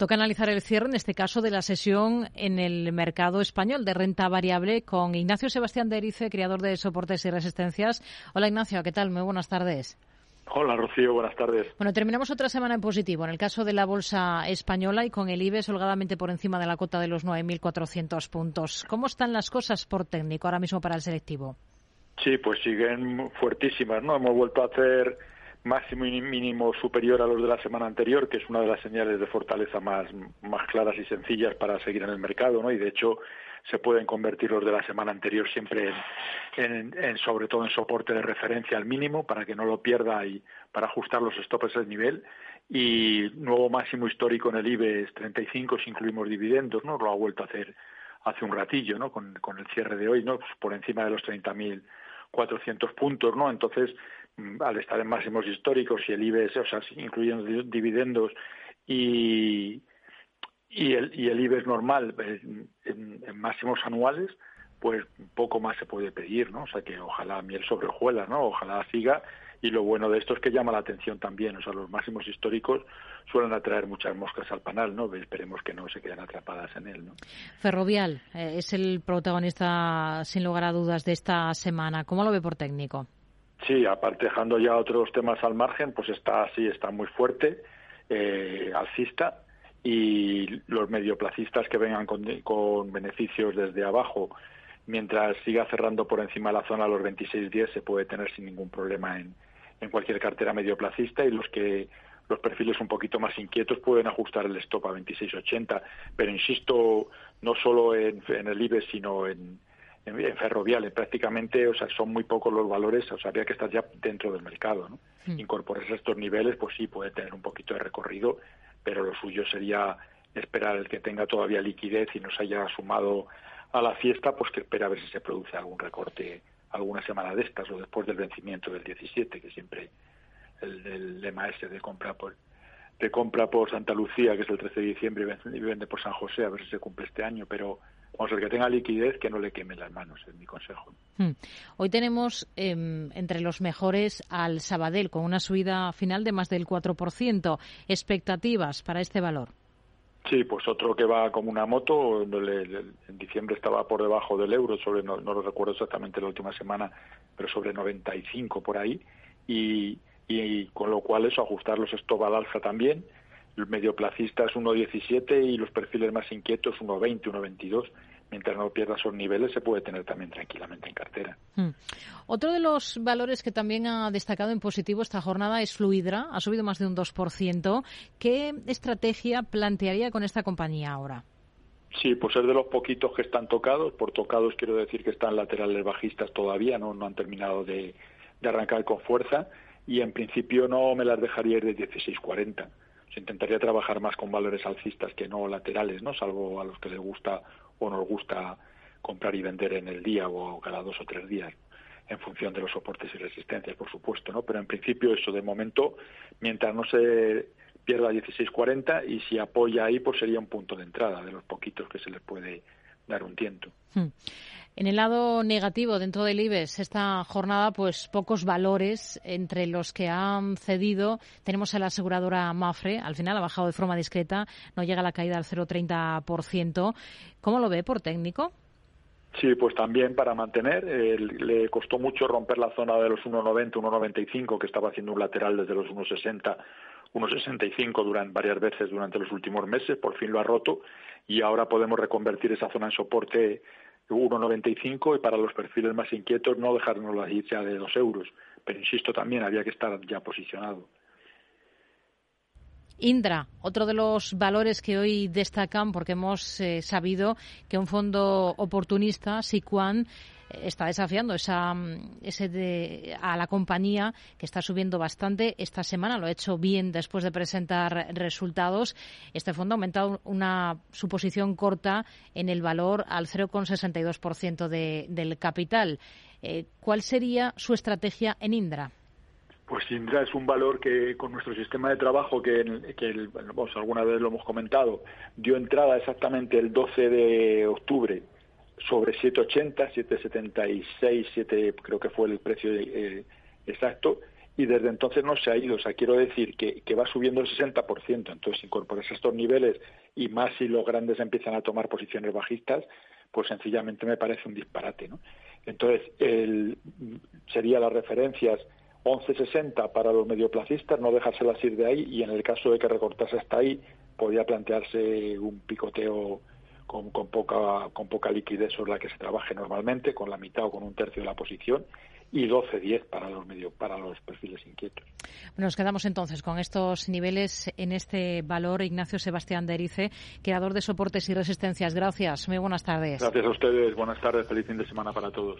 Toca analizar el cierre, en este caso, de la sesión en el mercado español de renta variable con Ignacio Sebastián de Erice, creador de soportes y resistencias. Hola Ignacio, ¿qué tal? Muy buenas tardes. Hola Rocío, buenas tardes. Bueno, terminamos otra semana en positivo en el caso de la bolsa española y con el IBEX holgadamente por encima de la cota de los 9.400 puntos. ¿Cómo están las cosas por técnico ahora mismo para el selectivo? Sí, pues siguen fuertísimas, ¿no? Hemos vuelto a hacer máximo y mínimo superior a los de la semana anterior, que es una de las señales de fortaleza más, más claras y sencillas para seguir en el mercado, ¿no? Y de hecho se pueden convertir los de la semana anterior siempre en, en, sobre todo en soporte de referencia al mínimo para que no lo pierda y para ajustar los stops al nivel y nuevo máximo histórico en el IBEX 35 si incluimos dividendos, ¿no? Lo ha vuelto a hacer hace un ratillo, ¿no? Con, con el cierre de hoy, ¿no? Pues por encima de los 30.400 puntos, ¿no? Entonces, al estar en máximos históricos y el IBEX, o sea, incluyendo dividendos y, y el, y el IBEX normal en, máximos anuales, pues poco más se puede pedir, ¿no? O sea que ojalá miel sobre hojuelas, ¿no? Ojalá siga y lo bueno de esto es que llama la atención también, o sea, los máximos históricos suelen atraer muchas moscas al panal, ¿no? Esperemos que no se queden atrapadas en él, ¿no? Ferrovial eh, es el protagonista, sin lugar a dudas, de esta semana. ¿Cómo lo ve por técnico? Sí, aparte dejando ya otros temas al margen, pues está así, está muy fuerte, eh, alcista, y los medioplacistas que vengan con, beneficios desde abajo, mientras siga cerrando por encima de la zona los 26.10 se puede tener sin ningún problema en, en cualquier cartera medioplacista y los que los perfiles un poquito más inquietos pueden ajustar el stop a 26.80, pero insisto, no solo en, el IBE, sino en, en, ferrovial, prácticamente, o sea, son muy pocos los valores, o sea, habría que estar ya dentro del mercado, ¿no? Mm. Incorporarse a estos niveles, pues sí, puede tener un poquito de recorrido, pero lo suyo sería esperar el que tenga todavía liquidez y nos haya sumado a la fiesta, pues que espera a ver si se produce algún recorte alguna semana de estas o después del vencimiento del 17, que siempre el, lema ese de compra por de compra por Santa Lucía, que es el 13 de diciembre, y vende por San José, a ver si se cumple este año, pero vamos ver que tenga liquidez, que no le queme las manos, es mi consejo. Hmm. Hoy tenemos em, entre los mejores al Sabadell, con una subida final de más del 4%. ¿Expectativas para este valor? Sí, pues otro que va como una moto, en diciembre estaba por debajo del euro, sobre no, lo recuerdo exactamente la última semana, pero sobre 95 por ahí, y, y con lo cual eso, ajustar los stop al alza también, el medioplacista es 1,17 y los perfiles más inquietos 1,20, 1,22 mientras no pierda esos niveles, se puede tener también tranquilamente en cartera. Hmm. Otro de los valores que también ha destacado en positivo esta jornada es Fluidra, ha subido más de un 2%. ¿Qué estrategia plantearía con esta compañía ahora? Sí, pues es de los poquitos que están tocados. Por tocados quiero decir que están laterales bajistas todavía, no, no han terminado de, de arrancar con fuerza y en principio no me las dejaría ir de 16.40. Se intentaría trabajar más con valores alcistas que no laterales, ¿no? Salvo a los que les gusta o nos gusta comprar y vender en el día o cada dos o tres días en función de los soportes y resistencias, por supuesto, ¿no? Pero en principio eso de momento, mientras no se pierda 16.40 y si apoya ahí, pues sería un punto de entrada de los poquitos que se les puede dar un tiento. Hmm. En el lado negativo dentro del IBEX, esta jornada, pues pocos valores entre los que han cedido. Tenemos a la aseguradora Mafre, al final ha bajado de forma discreta, no llega a la caída al 0,30%. ¿Cómo lo ve por técnico? Sí, pues también para mantener. le costó mucho romper la zona de los 1,90, 1,95, que estaba haciendo un lateral desde los 1,60, 1,65 durante varias veces durante los últimos meses. Por fin lo ha roto y ahora podemos reconvertir esa zona en soporte 1,95 y para los perfiles más inquietos no dejarnos la ya de 2 euros. Pero insisto, también había que estar ya posicionado. Indra, otro de los valores que hoy destacan porque hemos eh, sabido que un fondo oportunista, Siquan, está desafiando esa, ese de, a la compañía que está subiendo bastante. Esta semana lo ha hecho bien después de presentar resultados. Este fondo ha aumentado una su posición corta en el valor al 0,62% de, del capital. Eh, ¿Cuál sería su estrategia en Indra? Pues Indra es un valor que con nuestro sistema de trabajo, que, que alguna vez lo hemos comentado, dio entrada exactamente el 12 de octubre sobre 7,80, 7,76, 7 creo que fue el precio eh, exacto, y desde entonces no se ha ido. O sea, quiero decir que, va subiendo el 60%. Entonces, incorporarse a estos niveles y más si los grandes empiezan a tomar posiciones bajistas, pues sencillamente me parece un disparate. ¿no? Entonces, el, sería las referencias 11.60 para los medioplacistas, no dejárselas ir de ahí y en el caso de que recortase hasta ahí, podría plantearse un picoteo con, con, poca, con poca liquidez sobre la que se trabaje normalmente, con la mitad o con un tercio de la posición y 12-10 para los medio, para los perfiles inquietos. Nos quedamos entonces con estos niveles en este valor. Ignacio Sebastián de Erice, creador de soportes y resistencias. Gracias. Muy buenas tardes. Gracias a ustedes. Buenas tardes. Feliz fin de semana para todos.